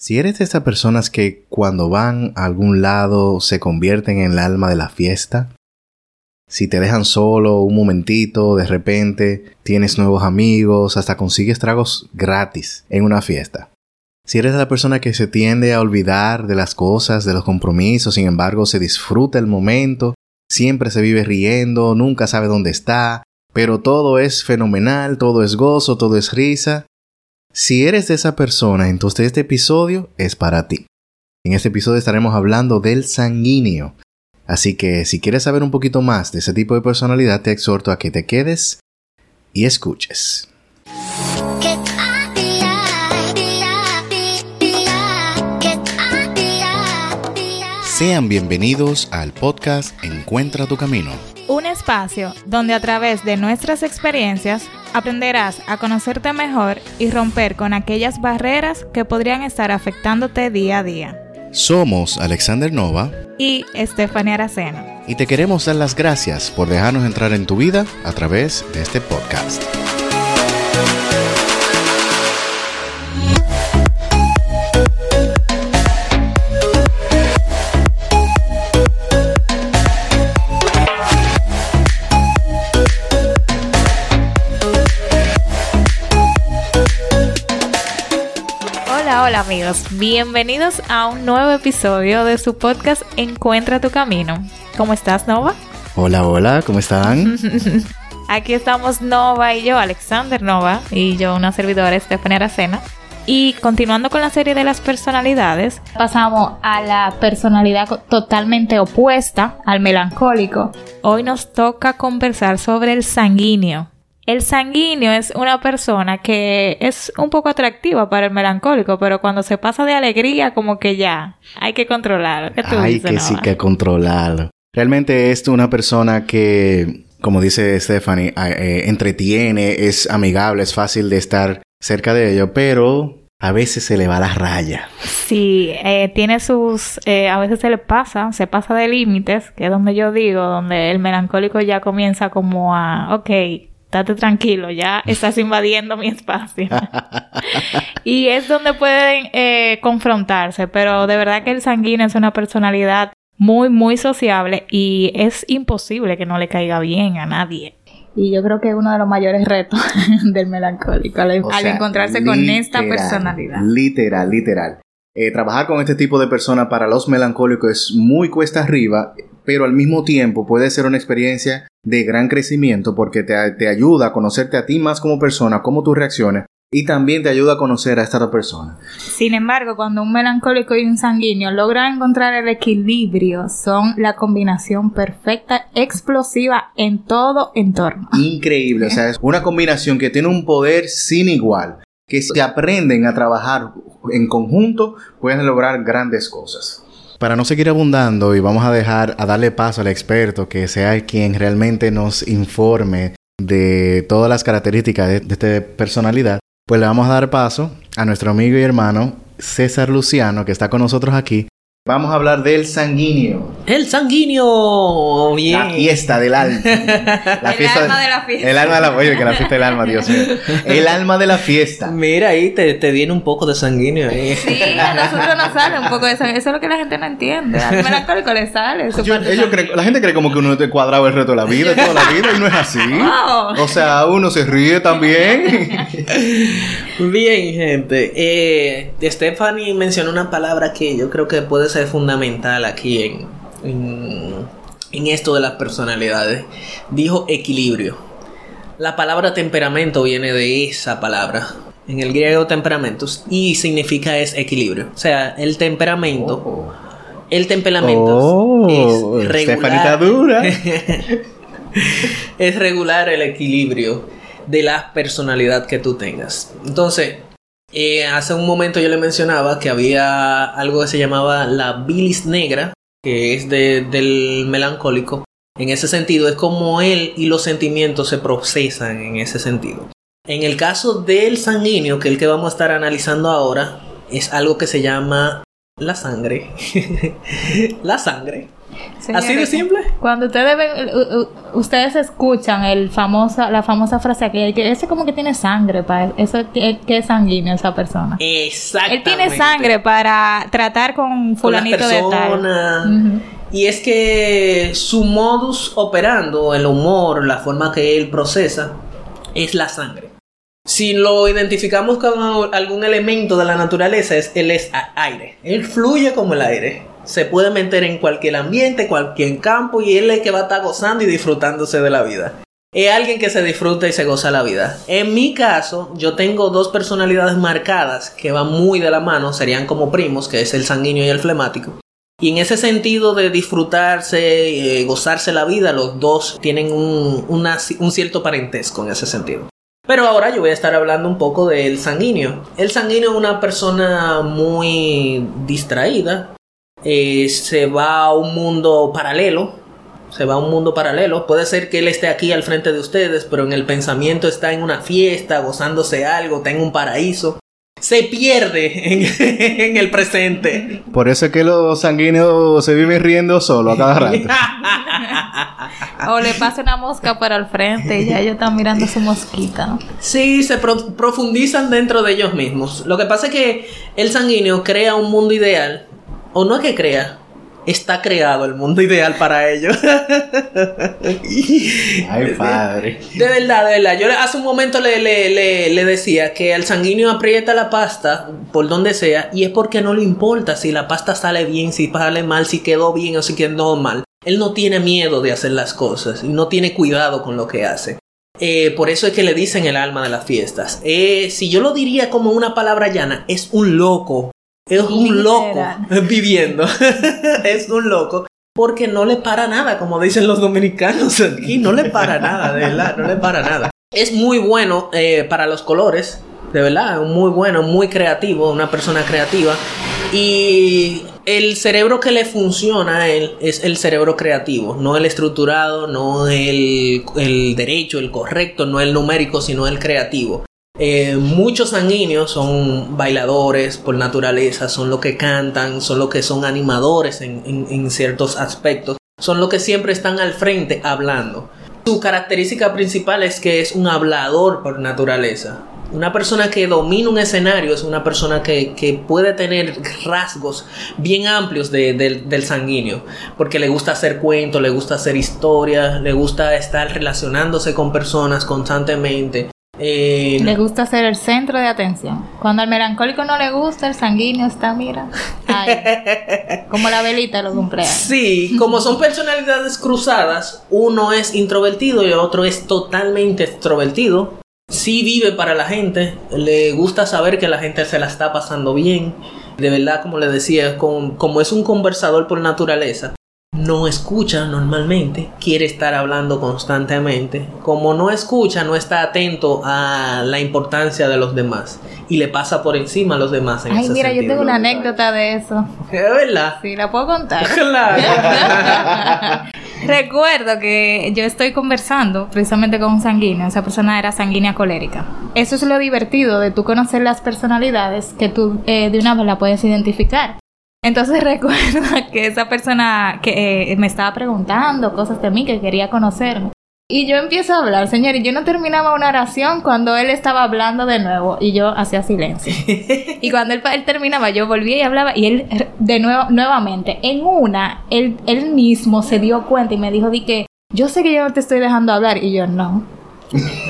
Si eres de esas personas que cuando van a algún lado se convierten en el alma de la fiesta, si te dejan solo un momentito, de repente tienes nuevos amigos, hasta consigues tragos gratis en una fiesta. Si eres la persona que se tiende a olvidar de las cosas, de los compromisos, sin embargo se disfruta el momento, siempre se vive riendo, nunca sabe dónde está, pero todo es fenomenal, todo es gozo, todo es risa, si eres de esa persona, entonces este episodio es para ti. En este episodio estaremos hablando del sanguíneo. Así que si quieres saber un poquito más de ese tipo de personalidad, te exhorto a que te quedes y escuches. Sean bienvenidos al podcast Encuentra tu Camino. Un espacio donde a través de nuestras experiencias aprenderás a conocerte mejor y romper con aquellas barreras que podrían estar afectándote día a día. Somos Alexander Nova y Stephanie Aracena. Y te queremos dar las gracias por dejarnos entrar en tu vida a través de este podcast. Hola amigos, bienvenidos a un nuevo episodio de su podcast Encuentra tu camino. ¿Cómo estás Nova? Hola, hola, ¿cómo están? Aquí estamos Nova y yo, Alexander Nova, y yo, una servidora, Stephanie Aracena. Y continuando con la serie de las personalidades, pasamos a la personalidad totalmente opuesta, al melancólico. Hoy nos toca conversar sobre el sanguíneo. El sanguíneo es una persona que es un poco atractiva para el melancólico, pero cuando se pasa de alegría, como que ya hay que controlarlo. ¿Qué hay que sí que controlarlo. Realmente es una persona que, como dice Stephanie, eh, entretiene, es amigable, es fácil de estar cerca de ello, pero a veces se le va la raya. Sí, eh, tiene sus, eh, a veces se le pasa, se pasa de límites, que es donde yo digo, donde el melancólico ya comienza como a, ok, Date tranquilo, ya estás invadiendo mi espacio. y es donde pueden eh, confrontarse, pero de verdad que el sanguíneo es una personalidad muy, muy sociable y es imposible que no le caiga bien a nadie. Y yo creo que es uno de los mayores retos del melancólico al, encontrarse con esta personalidad. Literal, literal. Eh, trabajar con este tipo de persona para los melancólicos es muy cuesta arriba, pero al mismo tiempo puede ser una experiencia de gran crecimiento porque te, ayuda a conocerte a ti más como persona, cómo tú reacciones y también te ayuda a conocer a esta otra persona. Sin embargo, cuando un melancólico y un sanguíneo logran encontrar el equilibrio, son la combinación perfecta, explosiva en todo entorno. Increíble, o sea, es una combinación que tiene un poder sin igual, que si aprenden a trabajar en conjunto, pueden lograr grandes cosas. Para no seguir abundando y vamos a dejar a darle paso al experto que sea quien realmente nos informe de todas las características de, de esta personalidad, pues le vamos a dar paso a nuestro amigo y hermano César Luciano que está con nosotros aquí Vamos a hablar del sanguíneo. El sanguíneo. Bien. La fiesta del alma. La el alma de la fiesta. El alma de la Oye, que la fiesta del alma, Dios mío. El alma de la fiesta. Mira ahí, te, te viene un poco de sanguíneo ahí. Sí, a nosotros nos sale un poco de sanguíneo. Eso es lo que la gente no entiende. Al melancólico le sale. ellos creen, la gente cree como que uno te cuadrado el resto de la vida, toda la vida, y no es así. O sea, uno se ríe también. Bien, gente. Eh, Stephanie mencionó una palabra que yo creo que puede ser fundamental aquí en, en, esto de las personalidades. Dijo equilibrio. La palabra temperamento viene de esa palabra. En el griego temperamentos y significa es equilibrio. O sea, el temperamento. El temperamento oh, es regular. Dura. es regular el equilibrio de la personalidad que tú tengas. Entonces, eh, hace un momento yo le mencionaba que había algo que se llamaba la bilis negra, que es del melancólico. En ese sentido, es como él y los sentimientos se procesan en ese sentido. En el caso del sanguíneo, que es el que vamos a estar analizando ahora, es algo que se llama la sangre. la sangre. Así de simple. Cuando ustedes ven, ustedes escuchan el famosa, la famosa frase que, que ese como que tiene sangre para eso que, es sanguíneo esa persona. Exactamente. Él tiene sangre para tratar con fulanito de tal. Y es que su modus operando, el humor, la forma que él procesa, es la sangre. Si lo identificamos con algún elemento de la naturaleza, es, él es aire. Él fluye como el aire. Se puede meter en cualquier ambiente, cualquier campo, y él es el que va a estar gozando y disfrutándose de la vida. Es alguien que se disfruta y se goza la vida. En mi caso, yo tengo dos personalidades marcadas que van muy de la mano, serían como primos, que es el sanguíneo y el flemático. Y en ese sentido de disfrutarse, eh, gozarse la vida, los dos tienen un, un cierto parentesco en ese sentido. Pero ahora yo voy a estar hablando un poco del sanguíneo. El sanguíneo es una persona muy distraída. Eh, se va a un mundo paralelo. Se va a un mundo paralelo. Puede ser que él esté aquí al frente de ustedes, pero en el pensamiento está en una fiesta, gozándose algo, está en un paraíso se pierde en, el presente. Por eso es que los sanguíneos se viven riendo solo a cada rato. o le pasa una mosca para el frente y ya ellos están mirando su mosquita. Sí, se profundizan dentro de ellos mismos. Lo que pasa es que el sanguíneo crea un mundo ideal, o no es que crea, está creado el mundo ideal para ellos. Ay, padre. De verdad, de verdad. Yo hace un momento le, le, le, decía que al sanguíneo aprieta la pasta por donde sea y es porque no le importa si la pasta sale bien, si sale mal, si quedó bien o si quedó mal. Él no tiene miedo de hacer las cosas y no tiene cuidado con lo que hace. Eh, por eso es que le dicen el alma de las fiestas. Eh, si yo lo diría como una palabra llana, es un loco es un loco viviendo. es un loco. Porque no le para nada, como dicen los dominicanos aquí. No le para nada, de verdad, no le para nada. Es muy bueno eh, para los colores, de verdad, muy bueno, muy creativo, una persona creativa. Y el cerebro que le funciona a él es el cerebro creativo, no el estructurado, no el, el derecho, el correcto, no el numérico, sino el creativo. Eh, muchos sanguíneos son bailadores por naturaleza, son los que cantan, son los que son animadores en, ciertos aspectos, son los que siempre están al frente hablando. Su característica principal es que es un hablador por naturaleza. Una persona que domina un escenario es una persona que, puede tener rasgos bien amplios del sanguíneo, porque le gusta hacer cuentos, le gusta hacer historias, le gusta estar relacionándose con personas constantemente, eh, le gusta ser el centro de atención. Cuando al melancólico no le gusta, el sanguíneo está, mira, como la velita de los. Sí, como son personalidades cruzadas, uno es introvertido y el otro es totalmente extrovertido. Sí vive para la gente, le gusta saber que la gente se la está pasando bien. De verdad, como le decía, como es un conversador por naturaleza, no escucha normalmente, quiere estar hablando constantemente. Como no escucha, no está atento a la importancia de los demás y le pasa por encima a los demás. En Ay, mira, yo tengo una anécdota de eso. ¿Es verdad? Sí, la puedo contar. Recuerdo que yo estoy conversando precisamente con un sanguíneo, esa persona era sanguínea colérica. Eso es lo divertido de tú conocer las personalidades que tú eh, de una vez la puedes identificar. Entonces recuerdo que esa persona que eh, me estaba preguntando cosas de mí, que quería conocerme. Y yo empiezo a hablar, señor, y yo no terminaba una oración cuando él estaba hablando de nuevo y yo hacía silencio. y cuando él, terminaba, yo volvía y hablaba y él de nuevo, nuevamente, en una, él, él mismo se dio cuenta y me dijo, di que yo sé que yo no te estoy dejando hablar y yo no.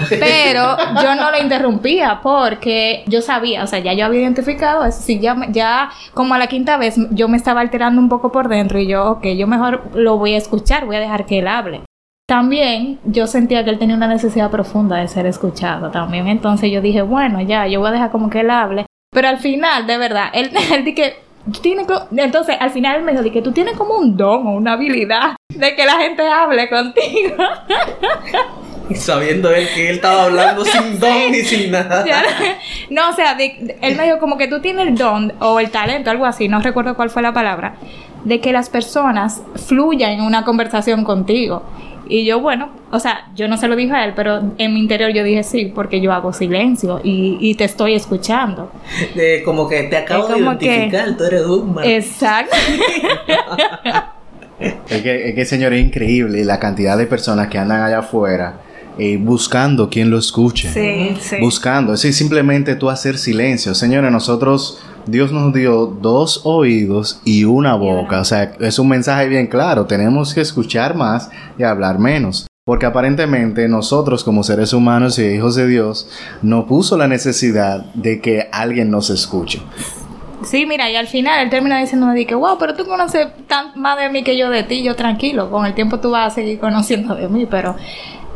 Pero yo no lo interrumpía porque yo sabía, o sea, ya yo había identificado eso. Sí, ya, ya como a la quinta vez yo me estaba alterando un poco por dentro y yo, ok, yo mejor lo voy a escuchar, voy a dejar que él hable. También yo sentía que él tenía una necesidad profunda de ser escuchado también. Entonces yo dije, bueno, ya, yo voy a dejar como que él hable. Pero al final, de verdad, él, él dije, tiene entonces al final me dijo que tú tienes como un don o una habilidad de que la gente hable contigo. sabiendo él que él estaba hablando sin don ni sin nada. No, o sea, él me dijo como que tú tienes el don o el talento, algo así, no recuerdo cuál fue la palabra, de que las personas fluyan en una conversación contigo. Y yo, bueno, o sea, yo no se lo dije a él, pero en mi interior yo dije sí, porque yo hago silencio y, te estoy escuchando. como que te acabo de identificar, tú eres un Exacto. es, que, es que, señor, es increíble la cantidad de personas que andan allá afuera eh, buscando quien lo escuche. Sí, sí. Buscando. Es simplemente tú hacer silencio. Señores, nosotros, Dios nos dio dos oídos y una boca. O sea, es un mensaje bien claro. Tenemos que escuchar más y hablar menos. Porque aparentemente nosotros como seres humanos y hijos de Dios no puso la necesidad de que alguien nos escuche. Sí, mira, y al final él termina diciéndome que, wow, pero tú conoces tan más de mí que yo de ti, yo tranquilo, con el tiempo tú vas a seguir conociendo de mí, pero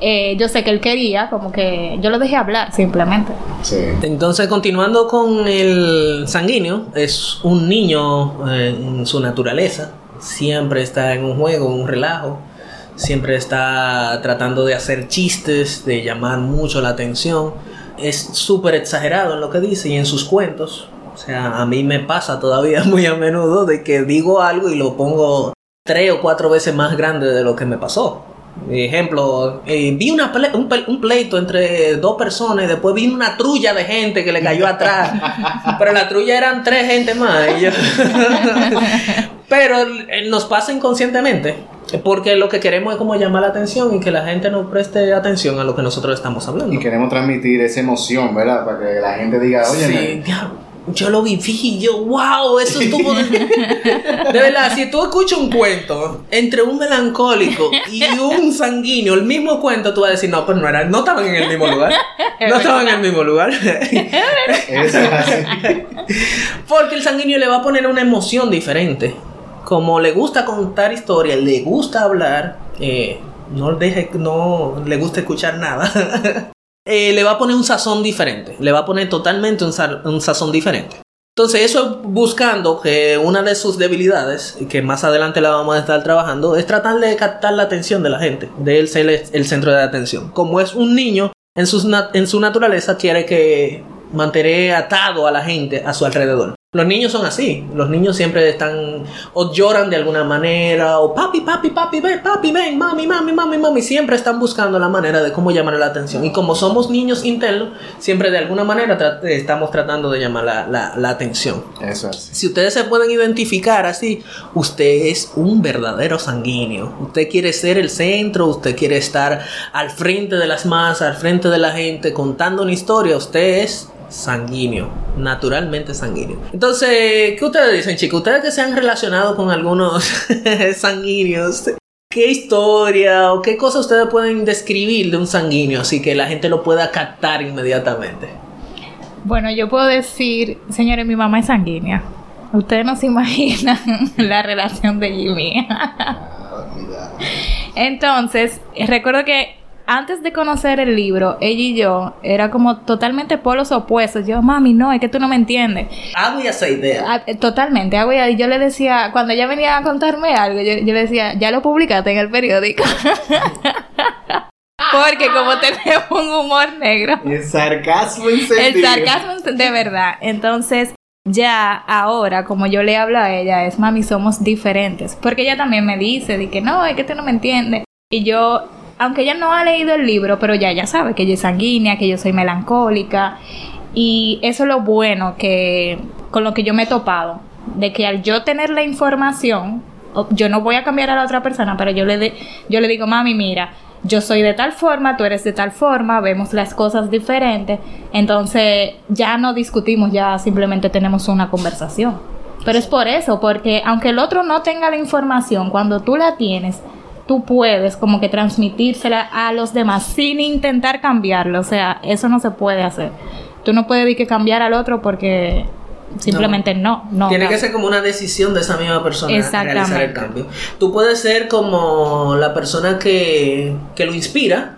eh, yo sé que él quería, como que yo lo dejé hablar simplemente. Sí. Entonces, continuando con el sanguíneo, es un niño eh, en su naturaleza, siempre está en un juego, en un relajo, siempre está tratando de hacer chistes, de llamar mucho la atención, es súper exagerado en lo que dice y en sus cuentos. O sea, a mí me pasa todavía muy a menudo de que digo algo y lo pongo tres o cuatro veces más grande de lo que me pasó. Ejemplo, eh, vi una un, pleito entre dos personas y después vi una trulla de gente que le cayó atrás. Pero la trulla eran tres gente más. Pero eh, nos pasa inconscientemente. Porque lo que queremos es como llamar la atención y que la gente nos preste atención a lo que nosotros estamos hablando. Y queremos transmitir esa emoción, ¿verdad? Para que la gente diga, oye, sí, yo lo viví y yo, wow, eso estuvo de... de verdad, si tú escuchas un cuento entre un melancólico y un sanguíneo, el mismo cuento, tú vas a decir, no, pues no era, no estaban en el mismo lugar. No estaban en el mismo lugar. Porque el sanguíneo le va a poner una emoción diferente. Como le gusta contar historias, le gusta hablar, eh, no, deje, no le gusta escuchar nada. Eh, le va a poner un sazón diferente. Le va a poner totalmente un, sazón diferente. Entonces, eso buscando que una de sus debilidades, que más adelante la vamos a estar trabajando, es tratar de captar la atención de la gente, de él ser el centro de atención. Como es un niño, en, en su naturaleza quiere que mantener atado a la gente a su alrededor. Los niños son así, los niños siempre están o lloran de alguna manera o papi, papi, papi, ven, papi, ven, mami, mami, mami, mami, siempre están buscando la manera de cómo llamar la atención. Y como somos niños internos, siempre de alguna manera estamos tratando de llamar la, la, atención. Eso es. Si ustedes se pueden identificar así, usted es un verdadero sanguíneo. Usted quiere ser el centro, usted quiere estar al frente de las masas, al frente de la gente, contando una historia, usted es sanguíneo, naturalmente sanguíneo. Entonces, ¿qué ustedes dicen, chicos? Ustedes que se han relacionado con algunos sanguíneos, ¿qué historia o qué cosa ustedes pueden describir de un sanguíneo así que la gente lo pueda captar inmediatamente? Bueno, yo puedo decir, señores, mi mamá es sanguínea. Ustedes no se imaginan la relación de Jimmy. Entonces, recuerdo que antes de conocer el libro, ella y yo era como totalmente polos opuestos. Yo, mami, no, es que tú no me entiendes. Hago esa idea. Ah, eh, totalmente, hago y yo le decía, cuando ella venía a contarme algo, yo, le decía, ya lo publicaste en el periódico. Porque como tenemos un humor negro. El sarcasmo en El sarcasmo de verdad. Entonces, ya ahora, como yo le hablo a ella, es mami, somos diferentes. Porque ella también me dice de que no, es que tú no me entiendes. Y yo aunque ella no ha leído el libro, pero ya ella sabe que yo soy sanguínea, que yo soy melancólica. Y eso es lo bueno que con lo que yo me he topado. De que al yo tener la información, yo no voy a cambiar a la otra persona, pero yo le, yo le digo, mami, mira, yo soy de tal forma, tú eres de tal forma, vemos las cosas diferentes. Entonces ya no discutimos, ya simplemente tenemos una conversación. Pero es por eso, porque aunque el otro no tenga la información, cuando tú la tienes, tú puedes como que transmitírsela a los demás sin intentar cambiarlo. O sea, eso no se puede hacer. Tú no puedes decir que cambiar al otro porque simplemente no. no, Tiene que ser como una decisión de esa misma persona realizar el cambio. Tú puedes ser como la persona que, que lo inspira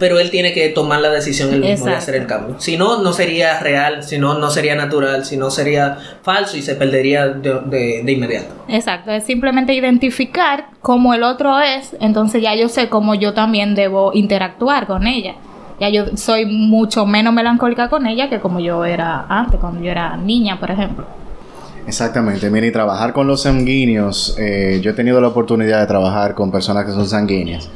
pero él tiene que tomar la decisión él mismo de hacer el cambio. Si no, no sería real, si no, no sería natural, si no sería falso y se perdería de, de, inmediato. Exacto, es simplemente identificar cómo el otro es, entonces ya yo sé cómo yo también debo interactuar con ella. Ya yo soy mucho menos melancólica con ella que como yo era antes, cuando yo era niña, por ejemplo. Exactamente, mira, y trabajar con los sanguíneos, eh, yo he tenido la oportunidad de trabajar con personas que son sanguíneas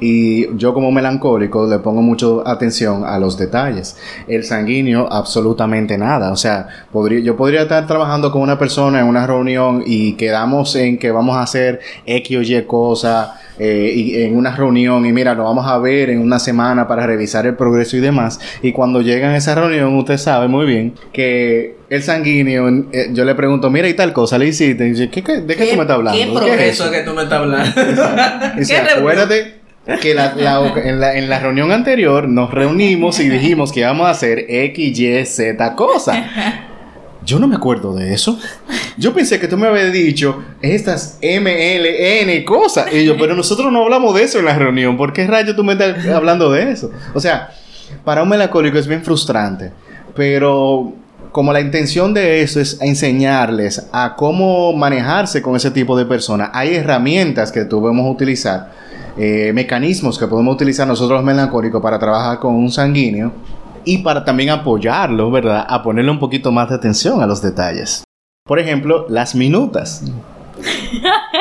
Y yo como melancólico le pongo mucho atención a los detalles. El sanguíneo, absolutamente nada. O sea, podría, yo podría estar trabajando con una persona en una reunión y quedamos en que vamos a hacer X o Y cosa eh, y en una reunión y mira, lo vamos a ver en una semana para revisar el progreso y demás. Y cuando llegan a esa reunión, usted sabe muy bien que el sanguíneo, eh, yo le pregunto, mira y tal cosa, le hiciste. Y dice, ¿qué, qué, de qué, tú me estás hablando? ¿Qué ¿Qué progreso es que tú me estás hablando? que la- la- en, la, en la reunión anterior nos reunimos y dijimos que íbamos a hacer X, Y, Z cosa. Yo no me acuerdo de eso. Yo pensé que tú me habías dicho estas M, L, N cosas. Y yo, pero nosotros no hablamos de eso en la reunión. ¿Por qué rayos tú me estás hablando de eso? O sea, para un melancólico es bien frustrante. Pero como la intención de eso es enseñarles a cómo manejarse con ese tipo de personas, hay herramientas que tú podemos utilizar, eh, mecanismos que podemos utilizar nosotros los melancólicos para trabajar con un sanguíneo y para también apoyarlo, ¿verdad? A ponerle un poquito más de atención a los detalles. Por ejemplo, las minutas.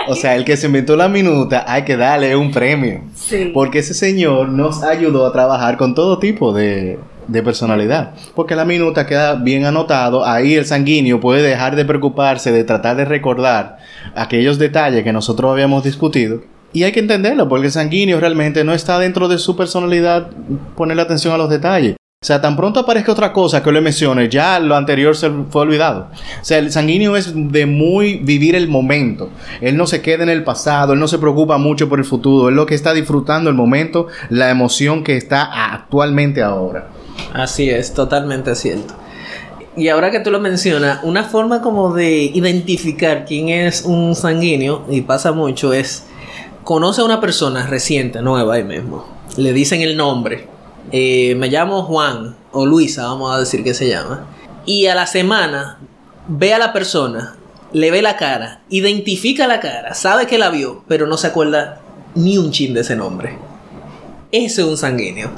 O sea, el que se inventó la minuta hay que darle un premio. Sí. Porque ese señor nos ayudó a trabajar con todo tipo de, de personalidad. Porque la minuta queda bien anotado. Ahí el sanguíneo puede dejar de preocuparse, de tratar de recordar aquellos detalles que nosotros habíamos discutido. Y hay que entenderlo, porque el sanguíneo realmente no está dentro de su personalidad ponerle atención a los detalles. O sea, tan pronto aparezca otra cosa que le mencione, ya lo anterior se fue olvidado. O sea, el sanguíneo es de muy vivir el momento. Él no se queda en el pasado, él no se preocupa mucho por el futuro, él lo que está disfrutando el momento, la emoción que está actualmente ahora. Así es, totalmente cierto. Y ahora que tú lo mencionas, una forma como de identificar quién es un sanguíneo, y pasa mucho, es conoce a una persona reciente, nueva ahí mismo. Le dicen el nombre. Eh, me llamo Juan o Luisa, vamos a decir que se llama. Y a la semana ve a la persona, le ve la cara, identifica la cara, sabe que la vio, pero no se acuerda ni un chin de ese nombre. Ese es un sanguíneo.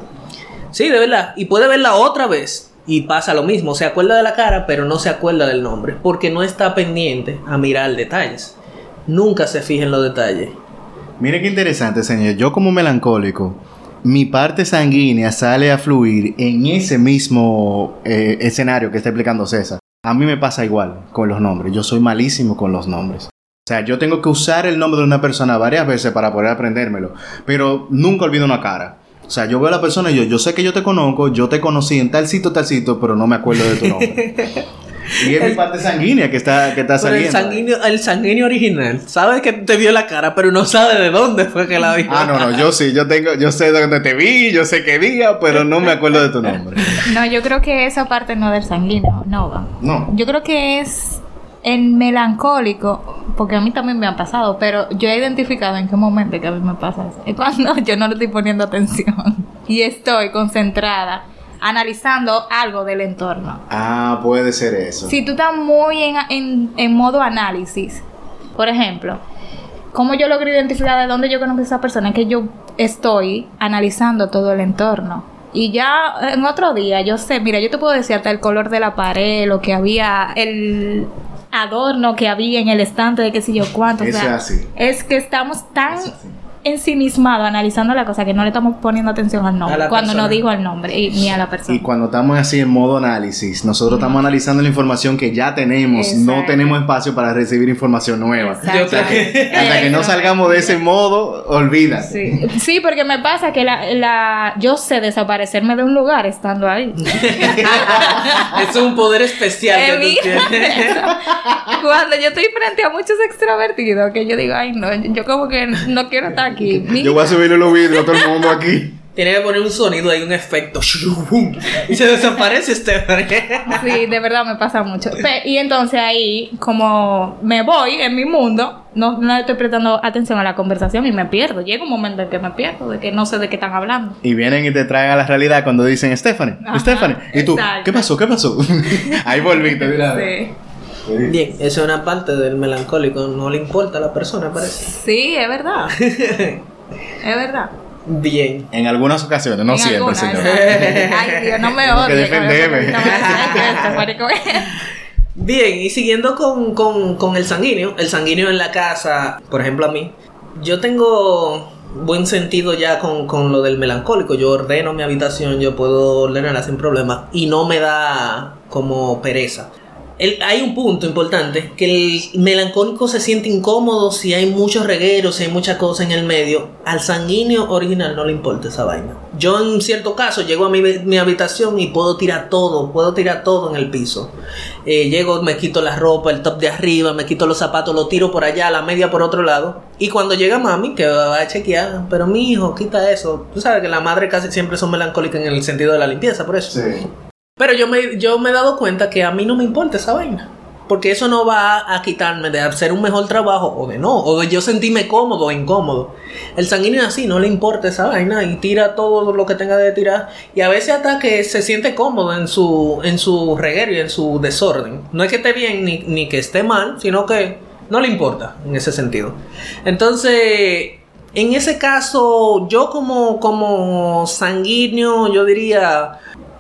Sí, de verdad. Y puede verla otra vez y pasa lo mismo. Se acuerda de la cara, pero no se acuerda del nombre. Porque no está pendiente a mirar detalles. Nunca se fija en los detalles. Mire qué interesante, señor. Yo como melancólico, mi parte sanguínea sale a fluir en ese mismo eh, escenario que está explicando César. A mí me pasa igual con los nombres. Yo soy malísimo con los nombres. O sea, yo tengo que usar el nombre de una persona varias veces para poder aprendérmelo. Pero nunca olvido una cara. O sea, yo veo a la persona y yo, yo sé que yo te conozco, yo te conocí en tal sitio, tal sitio, pero no me acuerdo de tu nombre. y es mi parte sanguínea que está, que está Pero el saliendo. sanguíneo, el sanguíneo original sabe que te vio la cara, pero no sabe de dónde fue que la vio. Ah, no, no, yo sí, yo tengo, yo sé de dónde te vi, yo sé qué día, pero no me acuerdo de tu nombre. No, yo creo que esa parte no del sanguíneo, no va. No. Yo creo que es el melancólico, porque a mí también me ha pasado, pero yo he identificado en qué momento que a mí me pasa eso. Es cuando yo no le estoy poniendo atención y estoy concentrada analizando algo del entorno. Ah, puede ser eso. Si tú estás muy en, en, en modo análisis, por ejemplo, ¿cómo yo logro identificar de dónde yo conozco a esa persona? Es que yo estoy analizando todo el entorno. Y ya en otro día, yo sé, mira, yo te puedo decir hasta el color de la pared, lo que había, el adorno que había en el estante de qué sé yo cuánto. o Eso sea, es así. es que estamos tan es así. ensimismados analizando la cosa que no le estamos poniendo atención al nombre. Cuando no persona. digo el nombre y, ni a la persona. Y cuando estamos así en modo análisis, nosotros estamos analizando la información que ya tenemos, no tenemos espacio para recibir información nueva. Exacto. Creo que- Hasta que no salgamos de ese modo, olvídate. Sí. Sí, porque me pasa que la, la, yo sé desaparecerme de un lugar estando ahí. es un poder especial que tú Evita tienes. eso. Cuando yo estoy frente a muchos extrovertidos, que yo digo, ay, no, yo como que no quiero estar aquí. Yo voy a subirle los vidrios a todo el mundo aquí. Tiene que poner un sonido ahí, un efecto. Y se desaparece Stephanie. Sí, de verdad me pasa mucho. Y entonces ahí, como me voy en mi mundo, no, no estoy prestando atención a la conversación y me pierdo. Llega un momento en que me pierdo, de que no sé de qué están hablando. Y vienen y te traen a la realidad cuando dicen Stephanie, Ajá, Stephanie. Y tú, exacto. ¿qué pasó? ¿Qué pasó? Ahí volviste, mira. Sí. Bien, eso es una parte del melancólico. No le importa a la persona, parece. Sí, es verdad. es verdad. Bien. En algunas ocasiones, no En siempre, señor. Ay, Dios, no me marico. Bien, y siguiendo con, con, con el sanguíneo, el sanguíneo en la casa, por ejemplo a mí, yo tengo buen sentido ya con, con lo del melancólico. Yo ordeno mi habitación, yo puedo ordenarla sin problema y no me da como pereza hay un punto importante, que el melancólico se siente incómodo si hay muchos regueros, si hay mucha cosa en el medio. Al sanguíneo original no le importa esa vaina. Yo en cierto caso llego a mi, habitación y puedo tirar todo, puedo tirar todo en el piso. Eh, llego, me quito la ropa, el top de arriba, me quito los zapatos, lo tiro por allá, la media por otro lado. Y cuando llega mami, que va a chequear, pero mi hijo, quita eso. Tú sabes que la madre casi siempre son melancólicas en el sentido de la limpieza, por eso. Sí. Pero yo me, yo me he dado cuenta que a mí no me importa esa vaina. Porque eso no va a quitarme de hacer un mejor trabajo o de no, o de yo sentirme cómodo o incómodo. El sanguíneo así no le importa esa vaina y tira todo lo que tenga de tirar. Y a veces hasta que se siente cómodo en su, en su reguero y en su desorden. No es que esté bien ni, ni que esté mal, sino que no le importa en ese sentido. Entonces, en ese caso, yo como, como sanguíneo, yo diría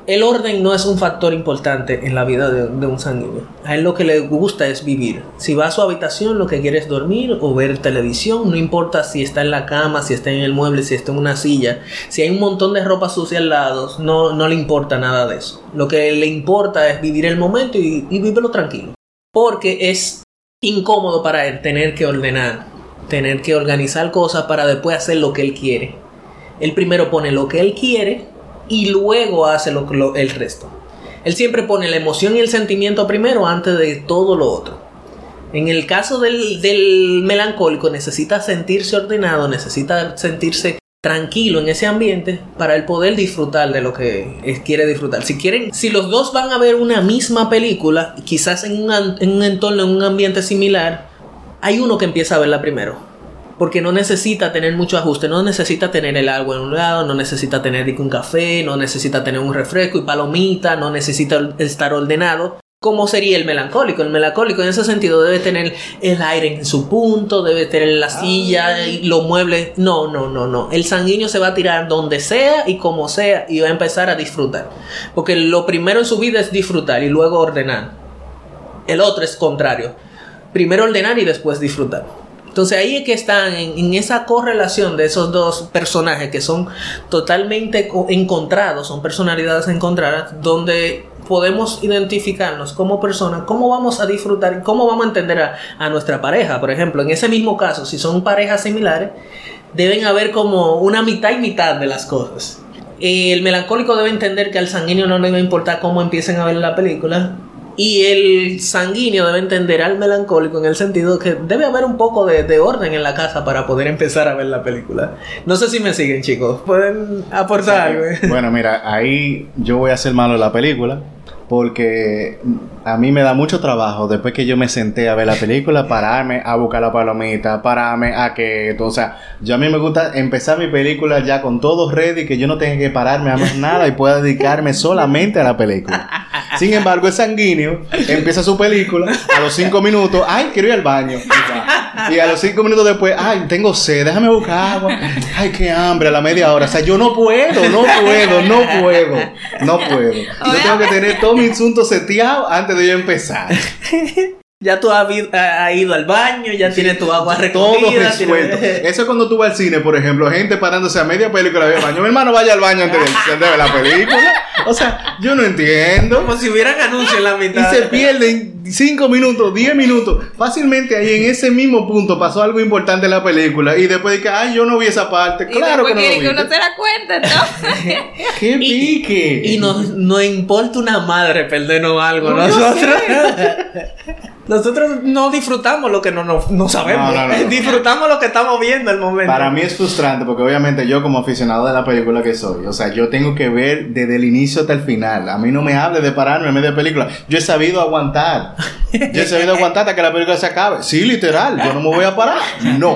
el orden no es un factor importante en la vida de, un sanguíneo. A él lo que le gusta es vivir. Si va a su habitación, lo que quiere es dormir o ver televisión. No importa si está en la cama, si está en el mueble, si está en una silla. Si hay un montón de ropa sucia al lado, no, no le importa nada de eso. Lo que le importa es vivir el momento y, y vivirlo tranquilo. Porque es incómodo para él tener que ordenar, tener que organizar cosas para después hacer lo que él quiere. Él primero pone lo que él quiere y luego hace lo, lo, el resto. Él siempre pone la emoción y el sentimiento primero antes de todo lo otro. En el caso del, del melancólico necesita sentirse ordenado, necesita sentirse tranquilo en ese ambiente para el poder disfrutar de lo que quiere disfrutar. Si quieren, si los dos van a ver una misma película, quizás en un, en un entorno, en un ambiente similar, hay uno que empieza a verla primero porque no necesita tener mucho ajuste, no necesita tener el agua en un lado, no necesita tener un café, no necesita tener un refresco y palomita, no necesita estar ordenado. ¿Cómo sería el melancólico? El melancólico en ese sentido debe tener el aire en su punto, debe tener la silla y los muebles. No, no, no, no. El sanguíneo se va a tirar donde sea y como sea y va a empezar a disfrutar. Porque lo primero en su vida es disfrutar y luego ordenar. El otro es contrario. Primero ordenar y después disfrutar. Entonces ahí es que están en, esa correlación de esos dos personajes que son totalmente encontrados, son personalidades encontradas, donde podemos identificarnos como personas, cómo vamos a disfrutar, cómo vamos a entender a, nuestra pareja. Por ejemplo, en ese mismo caso, si son parejas similares, deben haber como una mitad y mitad de las cosas. El melancólico debe entender que al sanguíneo no le va a importar cómo empiecen a ver la película y el sanguíneo debe entender al melancólico en el sentido que debe haber un poco de, orden en la casa para poder empezar a ver la película. No sé si me siguen, chicos. ¿Pueden aportar algo? Bueno, mira, ahí yo voy a ser malo la película porque a mí me da mucho trabajo después que yo me senté a ver la película, pararme a buscar la palomita, pararme a que, o sea, yo a mí me gusta empezar mi película ya con todo ready, que yo no tenga que pararme a más nada y pueda dedicarme solamente a la película. Sin embargo, es sanguíneo, empieza su película, a los cinco minutos, ay, quiero ir al baño. Y a los cinco minutos después, ay, tengo sed, déjame buscar agua. Ay, qué hambre, a la media hora. O sea, yo no puedo, no puedo, no puedo, no puedo. Yo tengo que tener todo mi insunto seteado antes de yo empezar. Ya tú has, ido al baño, ya tienes tu agua recogida. Todo Eso es cuando tú vas al cine, por ejemplo, gente parándose a media película de baño. Mi hermano vaya al baño antes de, ver la película. O sea, yo no entiendo. Como si hubieran anuncios en la mitad. Y se pierden 5 minutos, 10 minutos. Fácilmente ahí en ese mismo punto pasó algo importante en la película. Y después de que, ay, yo no vi esa parte. claro que no lo vi. que uno se da cuenta, ¿no? ¡Qué pique! Y, nos, nos importa una madre perdernos algo nosotros. Nosotros no disfrutamos lo que no, no, sabemos. disfrutamos lo que estamos viendo el momento. Para mí es frustrante porque obviamente yo como aficionado de la película que soy, o sea, yo tengo que ver desde el inicio hasta el final. A mí no me hable de pararme en medio de película. Yo he sabido aguantar. Yo he sabido aguantar hasta que la película se acabe. Sí, literal. Yo no me voy a parar. No.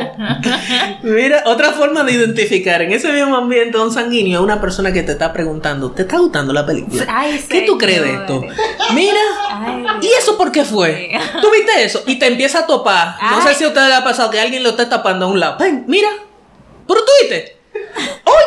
Mira, otra forma de identificar en ese mismo ambiente un sanguíneo a una persona que te está preguntando, ¿te está gustando la película? ¿Qué tú crees de esto? Mira, ¿y eso por qué fue? ¿Tú viste eso? Y te empieza a topar. No sé si a ustedes le ha pasado que alguien lo esté tapando a un lado. mira, pero tú viste.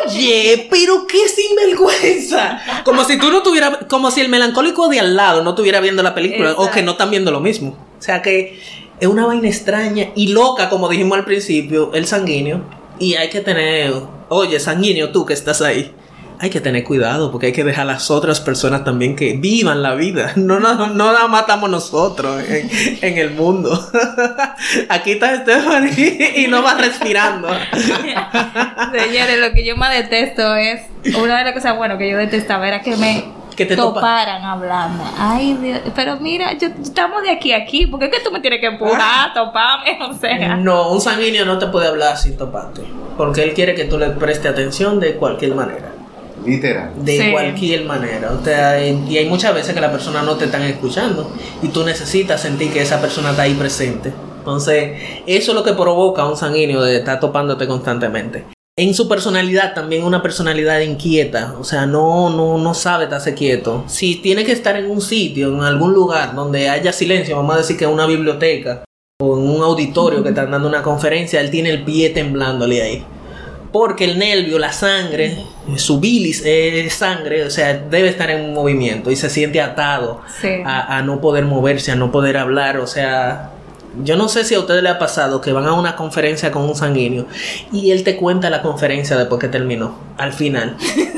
Oye, pero qué sinvergüenza. Como si tú no tuvieras, como si el melancólico de al lado no estuviera viendo la película o que no están viendo lo mismo. O sea que es una vaina extraña y loca, como dijimos al principio, el sanguíneo Y hay que tener, oye, sanguíneo, tú que estás ahí. Hay que tener cuidado porque hay que dejar a las otras personas también que vivan la vida. No, no, no la matamos nosotros en, en el mundo. Aquí está Stephanie y no va respirando. Señores, lo que yo más detesto es. Una de las cosas buenas que yo detestaba era que me Que te topa- toparan hablando. Ay, Dios. Pero mira, yo, estamos de aquí a aquí. ¿Por qué es que tú me tienes que empujar, toparme? O sea. No, un sanguíneo no te puede hablar sin toparte. Porque él quiere que tú le prestes atención de cualquier manera. Literal. De Sí. cualquier manera. O sea, y hay muchas veces que la persona no te están escuchando y tú necesitas sentir que esa persona está ahí presente. Entonces, eso es lo que provoca a un sanguíneo de estar topándote constantemente. En su personalidad también una personalidad inquieta, o sea, no, no, no sabe estarse quieto. Si tiene que estar en un sitio, en algún lugar donde haya silencio, vamos a decir que en una biblioteca o en un auditorio que están dando una conferencia, él tiene el pie temblándole ahí. Porque el nervio, la sangre, su bilis es sangre, o sea, debe estar en un movimiento y se siente atado Sí. a, a no poder moverse, a no poder hablar, o sea, yo no sé si a ustedes les ha pasado que van a una conferencia con un sanguíneo y él te cuenta la conferencia después que terminó, al final.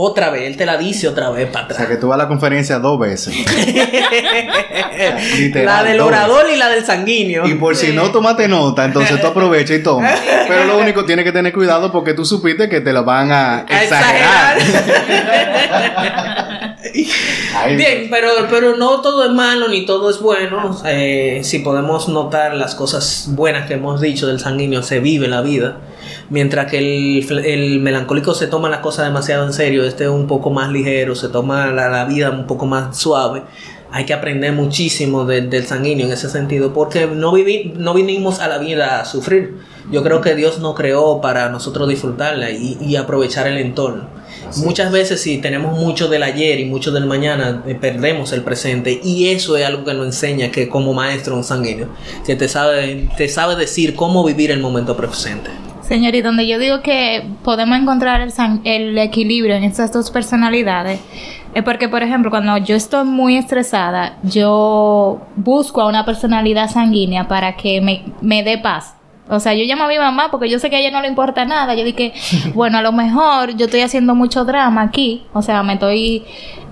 otra vez, él te la dice otra vez para O sea atrás. que tú vas a la conferencia dos veces. Literal, la del orador y la del sanguíneo. Y por si no tomaste nota, entonces tú aprovecha y toma. Pero lo único tienes que tener cuidado porque tú supiste que te la van a A exagerar. Ay, Bien, pero, pero no todo es malo ni todo es bueno. Eh, si podemos notar las cosas buenas que hemos dicho del sanguíneo, se vive la vida. Mientras que el, el melancólico se toma las cosas demasiado en serio, este es un poco más ligero, se toma la, la vida un poco más suave. Hay que aprender muchísimo de- del sanguíneo en ese sentido, porque no, vivi- no vinimos a la vida a sufrir. Yo creo que Dios nos creó para nosotros disfrutarla y, y aprovechar el entorno. Muchas veces si tenemos mucho del ayer y mucho del mañana, eh, perdemos el presente y eso es algo que nos enseña que como maestro un sanguíneo, que te sabe, te sabe decir cómo vivir el momento presente. Señor, y donde yo digo que podemos encontrar el, san- el equilibrio en estas dos personalidades, es porque, por ejemplo, cuando yo estoy muy estresada, yo busco a una personalidad sanguínea para que me, me dé paz. O sea, yo llamo a mi mamá porque yo sé que a ella no le importa nada. Yo dije, bueno, a lo mejor yo estoy haciendo mucho drama aquí. O sea, me estoy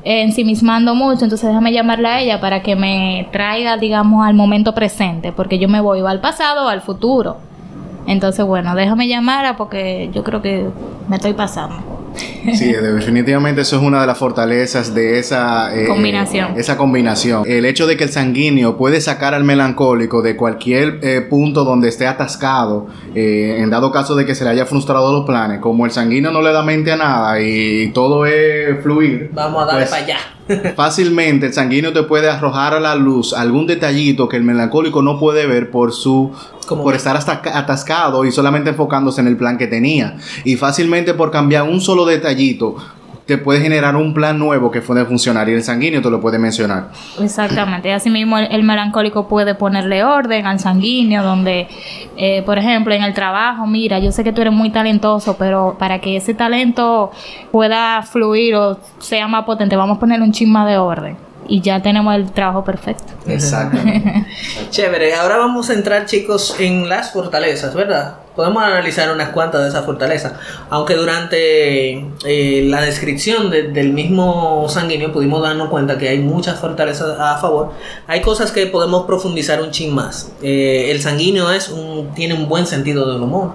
ensimismando mucho. Entonces déjame llamarla a ella para que me traiga, digamos, al momento presente. Porque yo me voy o al pasado o al futuro. Entonces, bueno, déjame llamarla porque yo creo que me estoy pasando. Sí, definitivamente eso es una de las fortalezas de esa eh, Combinación. Esa combinación. El hecho de que el sanguíneo puede sacar al melancólico de cualquier eh, punto donde esté atascado, eh, en dado caso de que se le haya frustrado los planes, como el sanguíneo no le da mente a nada y todo es fluir. Vamos a darle pues, para allá. Fácilmente el sanguíneo te puede arrojar a la luz algún detallito que el melancólico no puede ver por su Como- por estar hasta atascado y solamente enfocándose en el plan que tenía y fácilmente por cambiar un solo detallito te puede generar un plan nuevo que puede funcionar y el sanguíneo te lo puede mencionar. Exactamente. Asimismo, el, el melancólico puede ponerle orden al sanguíneo, donde, eh, por ejemplo, en el trabajo, mira, yo sé que tú eres muy talentoso, pero para que ese talento pueda fluir o sea más potente, vamos a ponerle un chisma de orden. Y ya tenemos el trabajo perfecto. Exactamente. Chévere, ahora vamos a entrar chicos en las fortalezas, ¿verdad? Podemos analizar unas cuantas de esas fortalezas, aunque durante eh, la descripción de- del mismo sanguíneo pudimos darnos cuenta que hay muchas fortalezas a favor, hay cosas que podemos profundizar un chin más. Eh, el sanguíneo es un, tiene un buen sentido del humor,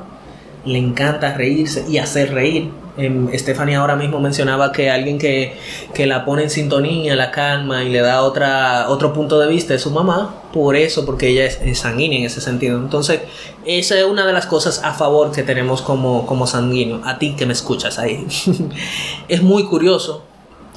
le encanta reírse y hacer reír. Em, Stephanie ahora mismo mencionaba que alguien que, que la pone en sintonía, la calma y le da otra, otro punto de vista es su mamá, por eso, porque ella es, es sanguínea en ese sentido. Entonces, esa es una de las cosas a favor que tenemos como, como sanguíneo, a ti que me escuchas ahí. es muy curioso,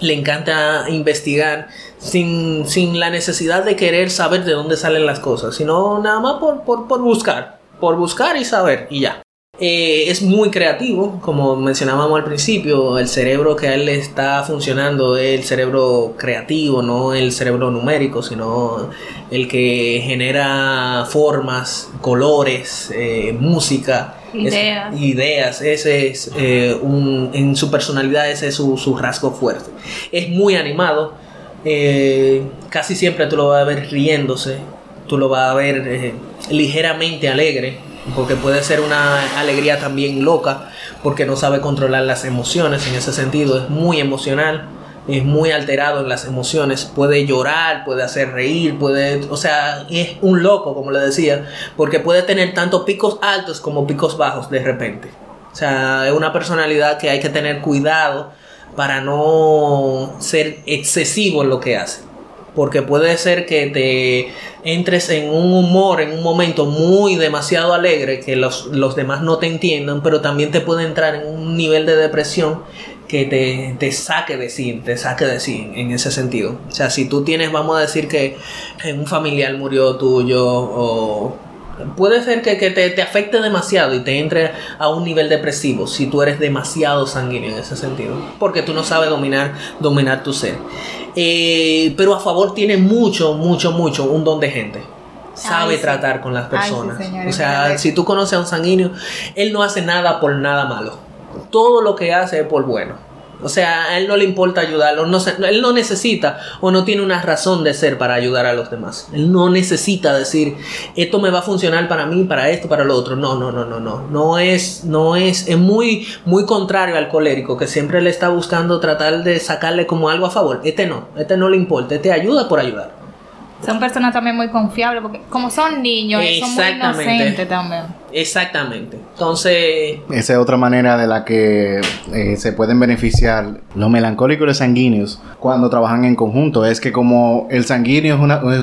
le encanta investigar sin, sin la necesidad de querer saber de dónde salen las cosas, sino nada más por, por, por buscar, por buscar y saber y ya. Eh, es muy creativo, como mencionábamos al principio, el cerebro que a él le está funcionando es el cerebro creativo, no el cerebro numérico, sino el que genera formas, colores, eh, música, es- Ideas. ideas. Ese es eh, un, en su personalidad ese es su, su rasgo fuerte. Es muy animado, casi siempre tú lo vas a ver riéndose, tú lo vas a ver ligeramente alegre porque puede ser una alegría también loca, porque no sabe controlar las emociones en ese sentido, es muy emocional es muy alterado en las emociones, puede llorar, puede hacer reír, puede, o sea, es un loco, como le decía, porque puede tener tanto picos altos como picos bajos de repente. O sea, es una personalidad que hay que tener cuidado para no ser excesivo en lo que hace. Porque puede ser que te entres en un humor, en un momento muy demasiado alegre, que los, los demás no te entiendan, pero también te puede entrar en un nivel de depresión que te, te, saque de sí, te saque de sí en ese sentido. O sea, si tú tienes, vamos a decir que un familiar murió tuyo o puede ser que, que te, te, afecte demasiado y te entre a un nivel depresivo si tú eres demasiado sanguíneo en ese sentido, porque tú no sabes dominar, dominar tu ser. Eh, pero a favor tiene mucho, mucho, mucho un don de gente sabe tratar con las personas. o sea, si tú conoces a un sanguíneo, él no hace nada por nada malo todo lo que hace es por bueno. O sea, a él no le importa ayudarlo, no él no necesita o no tiene una razón de ser para ayudar a los demás. Él no necesita decir, esto me va a funcionar para mí, para esto, para lo otro. No, no, no, no, no. No es, no es, es muy, muy contrario al colérico que siempre le está buscando tratar de sacarle como algo a favor. Este no, este no le importa, este ayuda por ayudar. Son personas también muy confiables, porque como son niños, son muy inocentes también. Exactamente. Entonces... Esa es otra manera de la que eh, se pueden beneficiar los melancólicos y los sanguíneos cuando trabajan en conjunto. Es que como el sanguíneo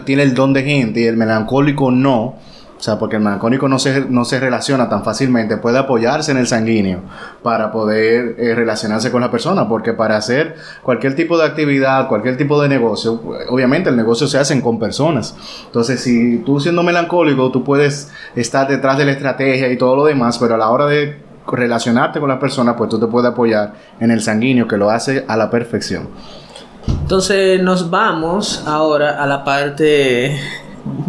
tiene el don de gente y el melancólico no, o sea, porque el melancólico no se, no se relaciona tan fácilmente, puede apoyarse en el sanguíneo para poder eh, relacionarse con la persona, porque para hacer cualquier tipo de actividad, cualquier tipo de negocio, obviamente el negocio se hace con personas. Entonces, si tú siendo melancólico, tú puedes estar detrás de la estrategia y todo lo demás, pero a la hora de relacionarte con la persona, pues tú te puedes apoyar en el sanguíneo que lo hace a la perfección. Entonces nos vamos ahora a la parte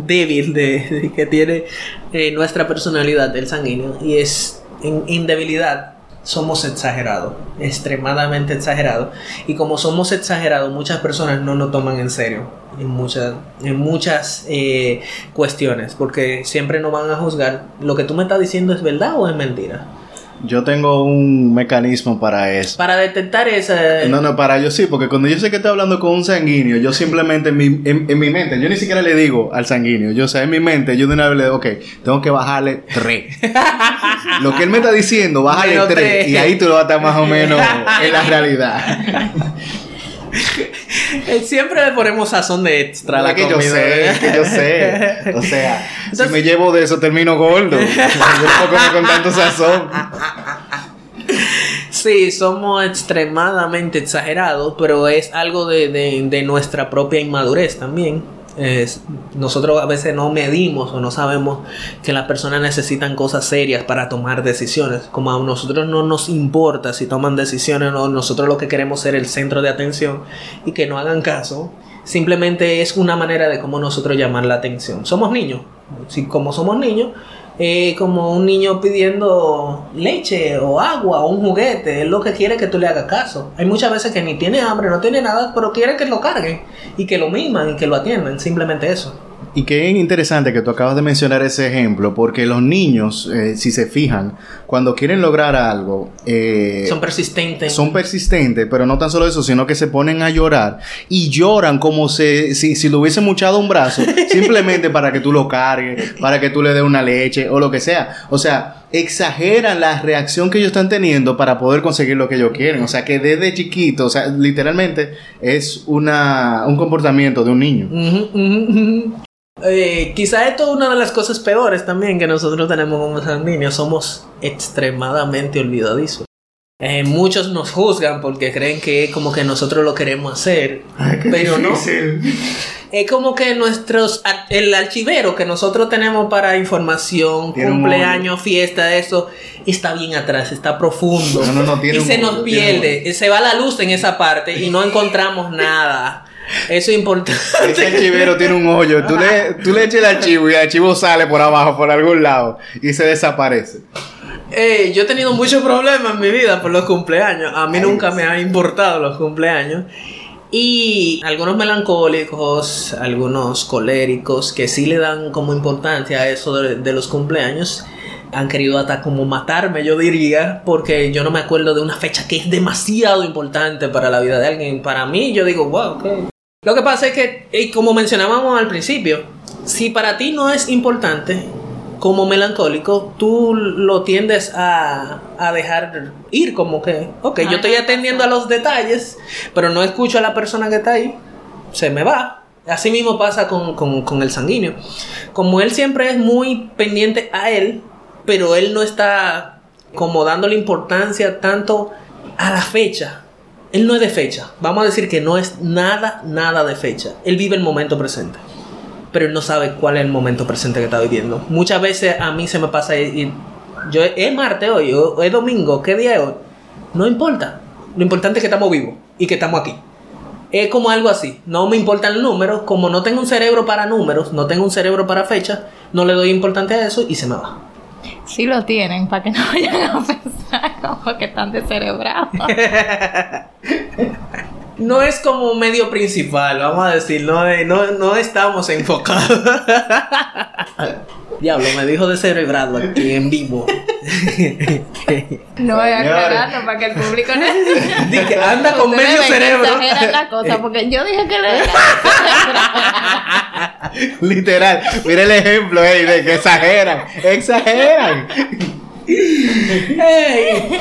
débil de, que tiene eh, nuestra personalidad del sanguíneo y es en, debilidad somos exagerados, extremadamente exagerados. Y como somos exagerados, muchas personas no nos toman en serio en muchas, en muchas eh, cuestiones, porque siempre nos van a juzgar, lo que tú me estás diciendo es verdad o es mentira. Yo tengo un mecanismo para eso. Para detectar esa... No, no, para yo sí, porque cuando yo sé que estoy hablando con un sanguíneo, yo simplemente en mi, en, mi mente, yo ni siquiera le digo al sanguíneo, yo sé, en mi mente, yo de una vez le digo, ok, tengo que bajarle tres. Lo que él me está diciendo, bájale tres. Y ahí tú lo vas a estar más o menos en la realidad. Siempre le ponemos sazón de extra a la que Yo sé, que yo sé. O sea, si me llevo de eso termino gordo. yo como con tanto sazón. Sí, somos extremadamente exagerados, pero es algo de, de, de nuestra propia inmadurez también nosotros a veces no medimos o no sabemos que las personas necesitan cosas serias para tomar decisiones. Como a nosotros no nos importa si toman decisiones o nosotros lo que queremos ser el centro de atención y que no hagan caso. Simplemente es una manera de cómo nosotros llamar la atención. Somos niños. Si como somos niños, eh, como un niño pidiendo leche o agua o un juguete, es lo que quiere que tú le hagas caso. Hay muchas veces que ni tiene hambre, no tiene nada, pero quiere que lo carguen y que lo miman y que lo atiendan, simplemente eso. Y qué interesante que tú acabas de mencionar ese ejemplo, porque los niños, eh, si se fijan, cuando quieren lograr algo... Eh, son persistentes. Son persistentes, pero no tan solo eso, sino que se ponen a llorar y lloran como si, si le hubiesen muchado un brazo, simplemente para que tú lo cargues, para que tú le des una leche o lo que sea. O sea, exageran la reacción que ellos están teniendo para poder conseguir lo que ellos quieren. O sea, que desde chiquito, o sea, literalmente es una, un comportamiento de un niño. Eh, quizá esto es una de las cosas peores también que nosotros tenemos como sanguíneos. Somos extremadamente olvidadizos. Eh, muchos nos juzgan porque creen que como que nosotros lo queremos hacer, pero no. Es como que nuestros el archivero que nosotros tenemos para información, cumpleaños, fiesta, eso está bien atrás, está profundo y se nos pierde, se va la luz en esa parte y no encontramos nada. Eso es importante. Ese archivero tiene un hoyo. Tú le, tú le echas el archivo y el archivo sale por abajo, por algún lado, y se desaparece. yo he tenido muchos problemas en mi vida por los cumpleaños. A mí nunca me han importado los cumpleaños. Y algunos melancólicos, algunos coléricos que sí le dan como importancia a eso de, los cumpleaños, han querido hasta como matarme, yo diría, porque yo no me acuerdo de una fecha que es demasiado importante para la vida de alguien. Para mí, yo digo, wow, ok. Lo que pasa es que, y como mencionábamos al principio, si para ti no es importante, como melancólico, tú lo tiendes a, a dejar ir, como que, ok, yo estoy atendiendo a los detalles, pero no escucho a la persona que está ahí, se me va. Así mismo pasa con, con, con el sanguíneo. Como él siempre es muy pendiente a él, pero él no está como dándole importancia tanto a la fecha. Él no es de fecha. Vamos a decir que no es nada, nada de fecha. Él vive el momento presente. Pero él no sabe cuál es el momento presente que está viviendo. Muchas veces a mí se me pasa y yo es martes hoy, o es domingo, ¿qué día es hoy? No importa. Lo importante es que estamos vivos y que estamos aquí. Es como algo así. No me importan los números. Como no tengo un cerebro para números, no tengo un cerebro para fechas, no le doy importancia a eso y se me va. Sí lo tienen, para que no vayan a pensar como que están descerebrados. No es como medio principal, vamos a decir, no, no, no estamos enfocados. Diablo, me dijo descerebrado aquí en vivo. No voy a aclararlo para que el público no Dije, anda con medio cerebro. exageran la cosa, porque yo dije que no era Literal. Mira el ejemplo, ey, de que exageran. Exageran. Ey,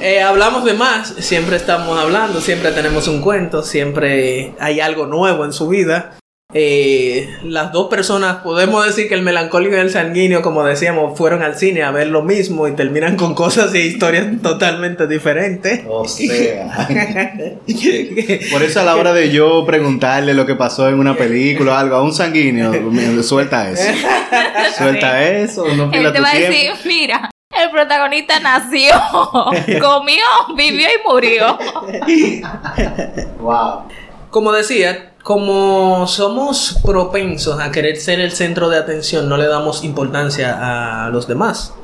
eh, hablamos de más, siempre estamos hablando, siempre tenemos un cuento, siempre hay algo nuevo en su vida. Eh, las dos personas, podemos decir que el melancólico y el sanguíneo, como decíamos, fueron al cine a ver lo mismo y terminan con cosas y historias totalmente diferentes. O sea. Por eso a la hora de yo preguntarle lo que pasó en una película o algo a un sanguíneo, suelta eso. Suelta eso, no Él te va a decir, mira, el protagonista nació, comió, vivió y murió. Wow. Como decía, como somos propensos a querer ser el centro de atención, no le damos importancia a los demás.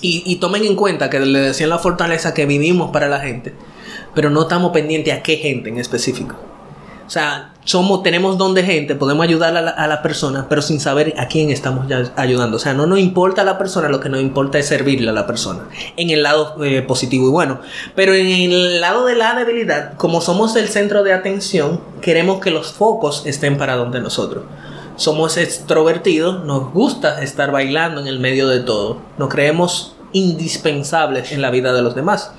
Y, y tomen en cuenta que le decían la fortaleza que vivimos para la gente, pero no estamos pendientes a qué gente en específico. O sea, somos, tenemos don de gente, podemos ayudar a la, a persona, pero sin saber a quién estamos ya ayudando. O sea, no nos importa a la persona, lo que nos importa es servirle a la persona. En el lado eh, positivo y bueno. Pero en el lado de la debilidad, como somos el centro de atención, queremos que los focos estén para donde nosotros. Somos extrovertidos, nos gusta estar bailando en el medio de todo. Nos creemos indispensables en la vida de los demás.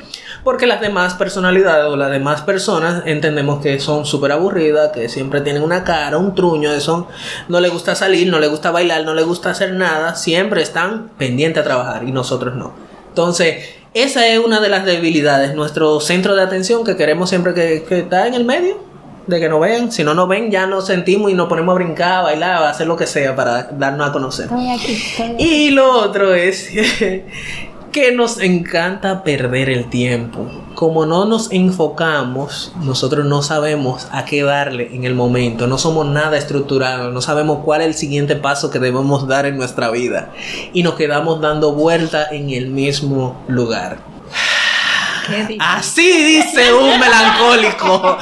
Porque las demás personalidades o las demás personas entendemos que son súper aburridas, que siempre tienen una cara, un truño, de son, no le gusta salir, no le gusta bailar, no le gusta hacer nada, siempre están pendientes a trabajar y nosotros no. Entonces, esa es una de las debilidades, nuestro centro de atención que queremos siempre que, que está en el medio, de que nos vean, si no nos ven ya nos sentimos y nos ponemos a brincar, a bailar, a hacer lo que sea para darnos a conocer. Estoy aquí, estoy aquí. Y lo otro es que nos encanta perder el tiempo. Como no nos enfocamos, nosotros no sabemos a qué darle en el momento, no somos nada estructurados, no sabemos cuál es el siguiente paso que debemos dar en nuestra vida y nos quedamos dando vuelta en el mismo lugar. Así dice un melancólico.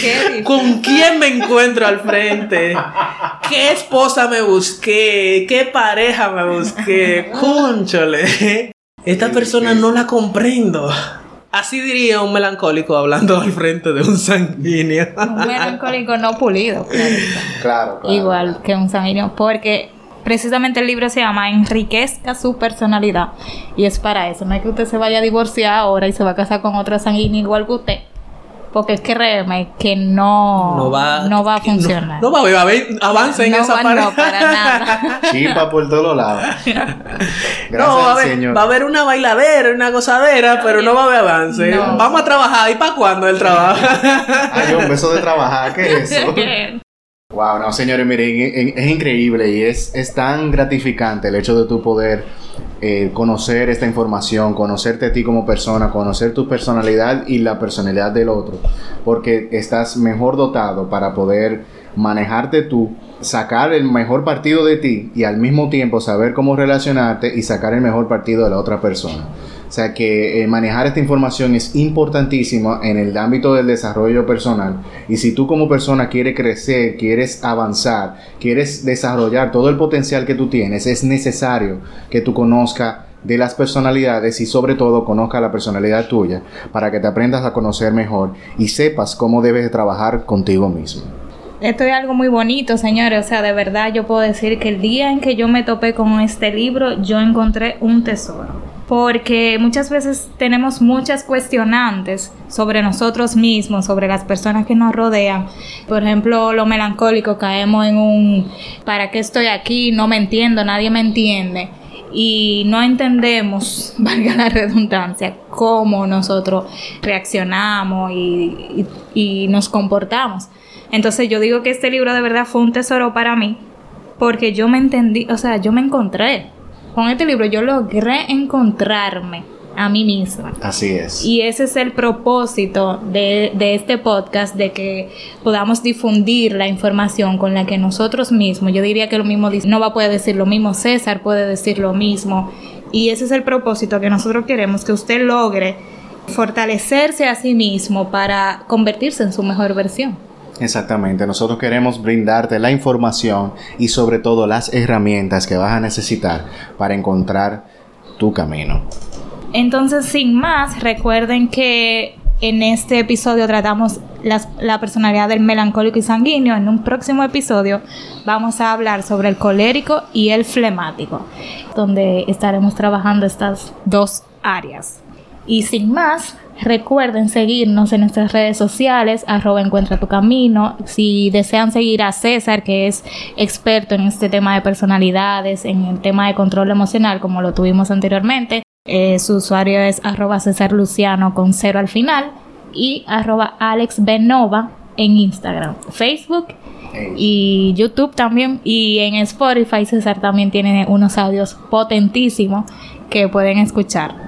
Qué. ¿Con quién me encuentro al frente? ¿Qué esposa me busqué? ¿Qué pareja me busqué? Cónchole. Esta persona no la comprendo. Así diría un melancólico hablando al frente de un sanguíneo. Un melancólico no pulido, claro. Claro, claro. Igual que un sanguíneo, porque precisamente el libro se llama Enriquezca su personalidad. Y es para eso, no es que usted se vaya a divorciar ahora y se va a casar con otra sanguínea igual que usted. Porque es que créeme que no, No va, no va a funcionar. No, va a haber avance en No esa pareja. no, para nada. Chispa por todos lados. Gracias, no, va a, haber, señor. va a haber una bailadera, una gozadera, pero no va a haber avance. No. Vamos a trabajar. ¿Y para cuándo el trabajo? Ay, un beso de trabajar, ¿qué es eso? Wow, no, señores, miren, es, increíble y es, es tan gratificante el hecho de tu poder eh, conocer esta información, conocerte a ti como persona, conocer tu personalidad y la personalidad del otro, porque estás mejor dotado para poder manejarte tú, sacar el mejor partido de ti y al mismo tiempo saber cómo relacionarte y sacar el mejor partido de la otra persona. O sea que eh, manejar esta información es importantísimo en el ámbito del desarrollo personal. Y si tú como persona quieres crecer, quieres avanzar, quieres desarrollar todo el potencial que tú tienes, es necesario que tú conozcas de las personalidades y sobre todo conozca la personalidad tuya para que te aprendas a conocer mejor y sepas cómo debes trabajar contigo mismo. Esto es algo muy bonito, señores. O sea, de verdad yo puedo decir que el día en que yo me topé con este libro, yo encontré un tesoro. Porque muchas veces tenemos muchas cuestionantes sobre nosotros mismos, sobre las personas que nos rodean. Por ejemplo, lo melancólico, caemos en un ¿para qué estoy aquí? No me entiendo, nadie me entiende y no entendemos, valga la redundancia, cómo nosotros reaccionamos y, y, nos comportamos. Entonces yo digo que este libro de verdad fue un tesoro para mí porque yo me entendí, o sea, yo me encontré. Con este libro yo logré encontrarme a mí misma. Así es. Y ese es el propósito de, de, este podcast, de que podamos difundir la información con la que nosotros mismos, yo diría que lo mismo no va a poder decir lo mismo, César puede decir lo mismo. Y ese es el propósito que nosotros queremos, que usted logre fortalecerse a sí mismo para convertirse en su mejor versión. Exactamente, nosotros queremos brindarte la información y sobre todo las herramientas que vas a necesitar para encontrar tu camino. Entonces, sin más, recuerden que en este episodio tratamos la personalidad del melancólico y sanguíneo. En un próximo episodio vamos a hablar sobre el colérico y el flemático, donde estaremos trabajando estas dos áreas. Y sin más, recuerden seguirnos en nuestras redes sociales, arroba encuentra tu camino. Si desean seguir a César, que es experto en este tema de personalidades, en el tema de control emocional, como lo tuvimos anteriormente, eh, su usuario es arroba César Luciano con cero al final y arroba Alex Benova en Instagram, Facebook y YouTube también. Y en Spotify César también tiene unos audios potentísimos que pueden escuchar.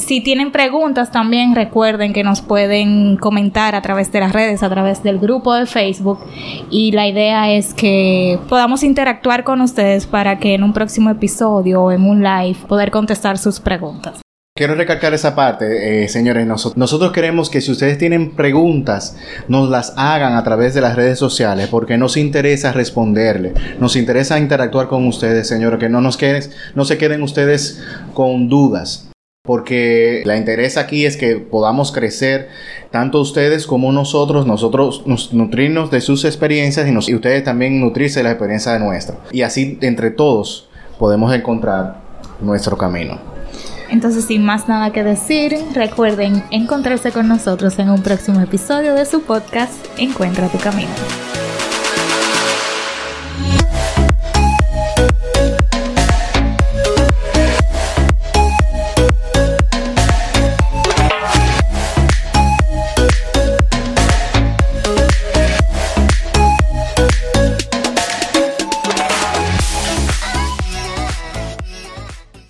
Si tienen preguntas también recuerden que nos pueden comentar a través de las redes, a través del grupo de Facebook y la idea es que podamos interactuar con ustedes para que en un próximo episodio o en un live poder contestar sus preguntas. Quiero recalcar esa parte, eh, señores. nosotros queremos que si ustedes tienen preguntas, nos las hagan a través de las redes sociales, porque nos interesa responderle, nos interesa interactuar con ustedes, señores, que no nos queden, no se queden ustedes con dudas porque la interés aquí es que podamos crecer tanto ustedes como nosotros, nosotros nos nutrirnos de sus experiencias y, ustedes también nutrirse de la experiencia de nuestra. Y así entre todos podemos encontrar nuestro camino. Entonces, sin más nada que decir, recuerden encontrarse con nosotros en un próximo episodio de su podcast Encuentra tu camino.